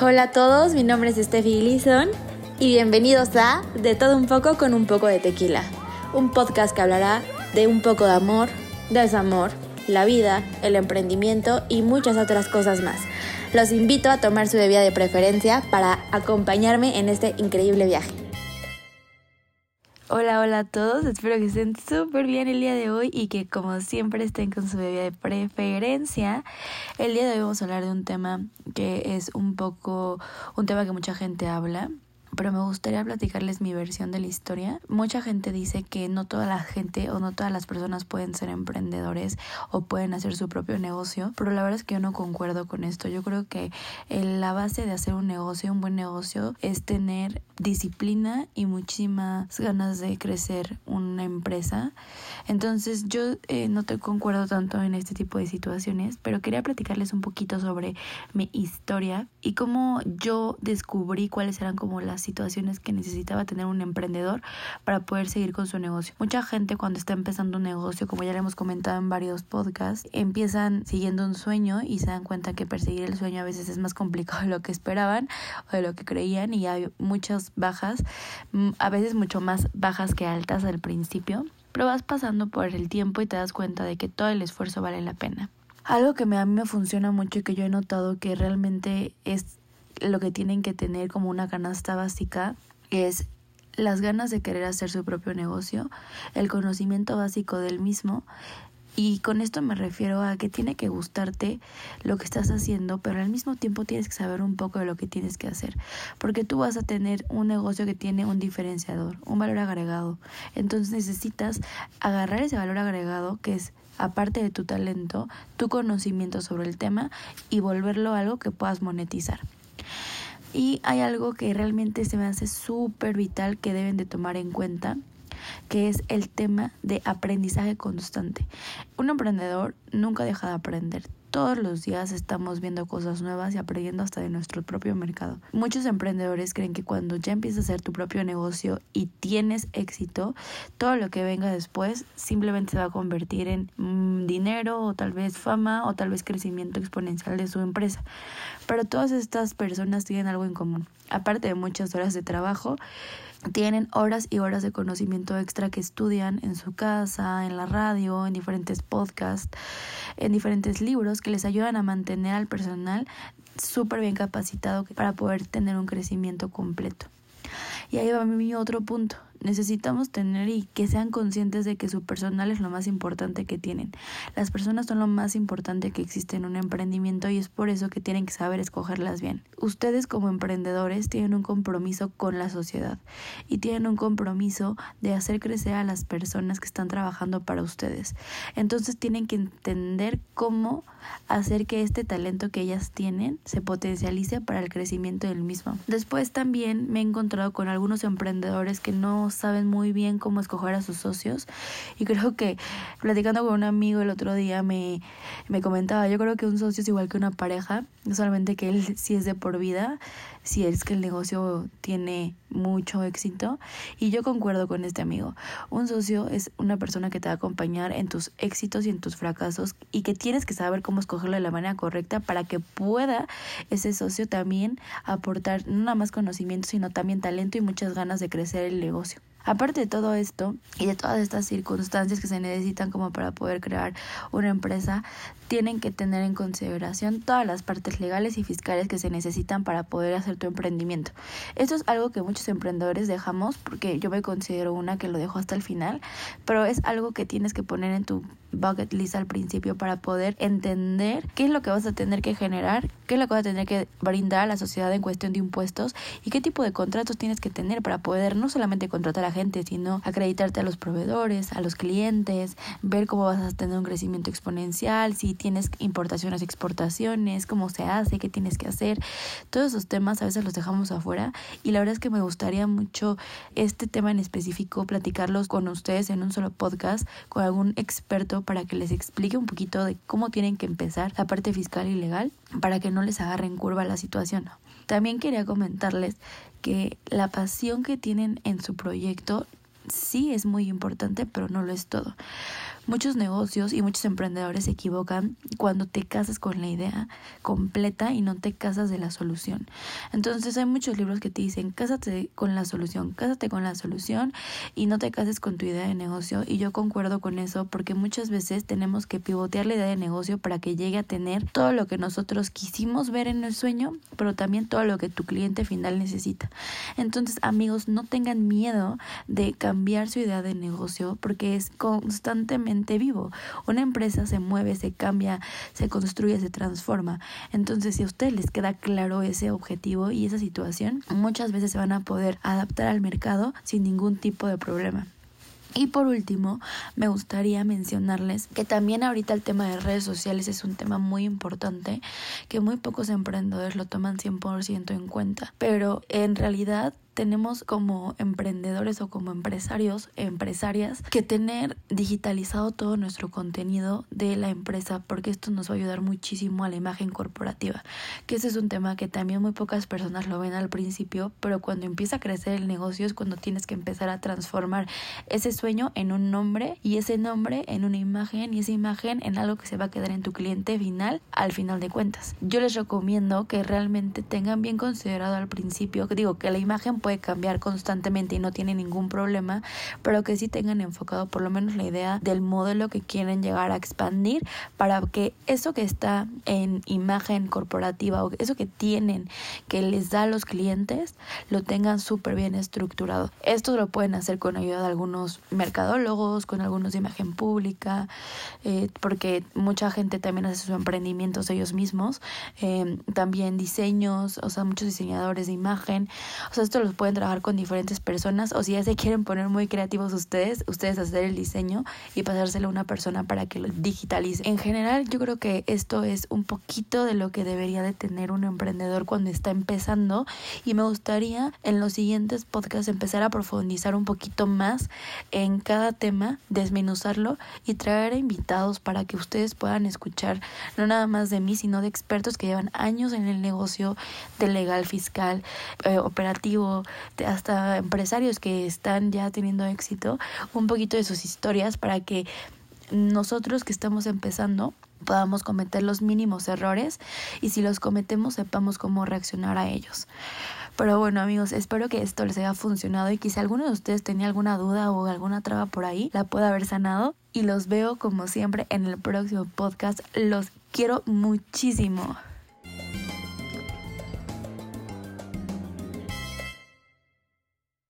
Hola a todos, mi nombre es Steffi Gleason y bienvenidos a De todo un poco con un poco de tequila, un podcast que hablará de un poco de amor, desamor, la vida, el emprendimiento y muchas otras cosas más. Los invito a tomar su bebida de preferencia para acompañarme en este increíble viaje. Hola, hola a todos, espero que estén súper bien el día de hoy y que como siempre estén con su bebida de preferencia. El día de hoy vamos a hablar de un tema que es un poco un tema que mucha gente habla, pero me gustaría platicarles mi versión de la historia. Mucha gente dice que no toda la gente o no todas las personas pueden ser emprendedores o pueden hacer su propio negocio, pero la verdad es que yo no concuerdo con esto. Yo creo que la base de hacer un negocio, un buen negocio, es tener disciplina y muchísimas ganas de crecer una empresa. Entonces yo eh, no te concuerdo tanto en este tipo de situaciones, pero quería platicarles un poquito sobre mi historia y cómo yo descubrí cuáles eran como las situaciones que necesitaba tener un emprendedor para poder seguir con su negocio. Mucha gente cuando está empezando un negocio, como ya le hemos comentado en varios podcasts, empiezan siguiendo un sueño y se dan cuenta que perseguir el sueño a veces es más complicado de lo que esperaban o de lo que creían y hay muchas bajas, mm, a veces mucho más bajas que altas al principio, pero vas pasando por el tiempo y te das cuenta de que todo el esfuerzo vale la pena. Algo que a mí me funciona mucho y que yo he notado que realmente es lo que tienen que tener como una canasta básica es las ganas de querer hacer su propio negocio, el conocimiento básico del mismo y con esto me refiero a que tiene que gustarte lo que estás haciendo, pero al mismo tiempo tienes que saber un poco de lo que tienes que hacer, porque tú vas a tener un negocio que tiene un diferenciador, un valor agregado. Entonces necesitas agarrar ese valor agregado que es aparte de tu talento, tu conocimiento sobre el tema y volverlo algo que puedas monetizar. Y hay algo que realmente se me hace súper vital que deben de tomar en cuenta que es el tema de aprendizaje constante. Un emprendedor nunca deja de aprender. Todos los días estamos viendo cosas nuevas y aprendiendo hasta de nuestro propio mercado. Muchos emprendedores creen que cuando ya empiezas a hacer tu propio negocio y tienes éxito, todo lo que venga después simplemente se va a convertir en mm, dinero o tal vez fama o tal vez crecimiento exponencial de su empresa. Pero todas estas personas tienen algo en común. Aparte de muchas horas de trabajo, tienen horas y horas de conocimiento extra que estudian en su casa, en la radio, en diferentes podcasts, en diferentes libros que les ayudan a mantener al personal súper bien capacitado para poder tener un crecimiento completo. Y ahí va mi otro punto necesitamos tener y que sean conscientes de que su personal es lo más importante que tienen. Las personas son lo más importante que existe en un emprendimiento y es por eso que tienen que saber escogerlas bien. Ustedes como emprendedores tienen un compromiso con la sociedad y tienen un compromiso de hacer crecer a las personas que están trabajando para ustedes. Entonces tienen que entender cómo hacer que este talento que ellas tienen se potencialice para el crecimiento del mismo. Después también me he encontrado con algunos emprendedores que no saben muy bien cómo escoger a sus socios. Y creo que platicando con un amigo el otro día me, me comentaba, yo creo que un socio es igual que una pareja, no solamente que él sí es de por vida, si es que el negocio tiene mucho éxito. Y yo concuerdo con este amigo. Un socio es una persona que te va a acompañar en tus éxitos y en tus fracasos y que tienes que saber cómo escogerlo de la manera correcta para que pueda ese socio también aportar no nada más conocimiento, sino también talento y muchas ganas de crecer el negocio. Aparte de todo esto y de todas estas circunstancias que se necesitan como para poder crear una empresa, tienen que tener en consideración todas las partes legales y fiscales que se necesitan para poder hacer tu emprendimiento. Esto es algo que muchos emprendedores dejamos porque yo me considero una que lo dejo hasta el final, pero es algo que tienes que poner en tu bucket list al principio para poder entender qué es lo que vas a tener que generar, qué es lo que vas a tener que brindar a la sociedad en cuestión de impuestos y qué tipo de contratos tienes que tener para poder no solamente contratar a gente, sino acreditarte a los proveedores, a los clientes, ver cómo vas a tener un crecimiento exponencial, si tienes importaciones, exportaciones, cómo se hace, qué tienes que hacer. Todos esos temas a veces los dejamos afuera y la verdad es que me gustaría mucho este tema en específico platicarlos con ustedes en un solo podcast con algún experto para que les explique un poquito de cómo tienen que empezar la parte fiscal y legal para que no les agarren curva la situación. También quería comentarles que la pasión que tienen en su proyecto sí es muy importante, pero no lo es todo. muchos negocios y muchos emprendedores se equivocan cuando te casas con la idea completa y no te casas de la solución. Entonces hay muchos libros que te dicen, cásate con la solución, cásate con la solución y no te cases con tu idea de negocio. Y yo concuerdo con eso porque muchas veces tenemos que pivotear la idea de negocio para que llegue a tener todo lo que nosotros quisimos ver en el sueño, pero también todo lo que tu cliente final necesita. Entonces, amigos, no tengan miedo de cambiar su idea de negocio porque es constantemente vivo. Una empresa se mueve, se cambia, se construye, se transforma. Entonces, si a ustedes les queda claro ese objetivo y esa situación, muchas veces se van a poder adaptar al mercado sin ningún tipo de problema. Y por último, me gustaría mencionarles que también ahorita el tema de redes sociales es un tema muy importante, que muy pocos emprendedores lo toman 100% en cuenta, pero en realidad tenemos como emprendedores o como empresarios, empresarias, que tener digitalizado todo nuestro contenido de la empresa, porque esto nos va a ayudar muchísimo a la imagen corporativa, que ese es un tema que también muy pocas personas lo ven al principio, pero cuando empieza a crecer el negocio es cuando tienes que empezar a transformar ese sueño en un nombre y ese nombre en una imagen y esa imagen en algo que se va a quedar en tu cliente final al final de cuentas. Yo les recomiendo que realmente tengan bien considerado al principio, que digo que la imagen puede cambiar constantemente y no tiene ningún problema, pero que sí tengan enfocado por lo menos la idea del modelo que quieren llegar a expandir para que eso que está en imagen corporativa o eso que tienen que les da a los clientes lo tengan súper bien estructurado. Esto lo pueden hacer con ayuda de algunos mercadólogos, con algunos de imagen pública, eh, porque mucha gente también hace sus emprendimientos ellos mismos, eh, también diseños, o sea, muchos diseñadores de imagen, o sea, esto los pueden trabajar con diferentes personas o si ya se quieren poner muy creativos ustedes, ustedes hacer el diseño y pasárselo a una persona para que lo digitalice. En general yo creo que esto es un poquito de lo que debería de tener un emprendedor cuando está empezando y me gustaría en los siguientes podcasts empezar a profundizar un poquito más en cada tema, desmenuzarlo y traer a invitados para que ustedes puedan escuchar no nada más de mí, sino de expertos que llevan años en el negocio de legal, fiscal, eh, operativo, hasta empresarios que están ya teniendo éxito, un poquito de sus historias para que nosotros que estamos empezando podamos cometer los mínimos errores y si los cometemos sepamos cómo reaccionar a ellos. Pero bueno amigos, espero que esto les haya funcionado y si alguno de ustedes tenía alguna duda o alguna traba por ahí, la pueda haber sanado. Y los veo como siempre en el próximo podcast. Los quiero muchísimo.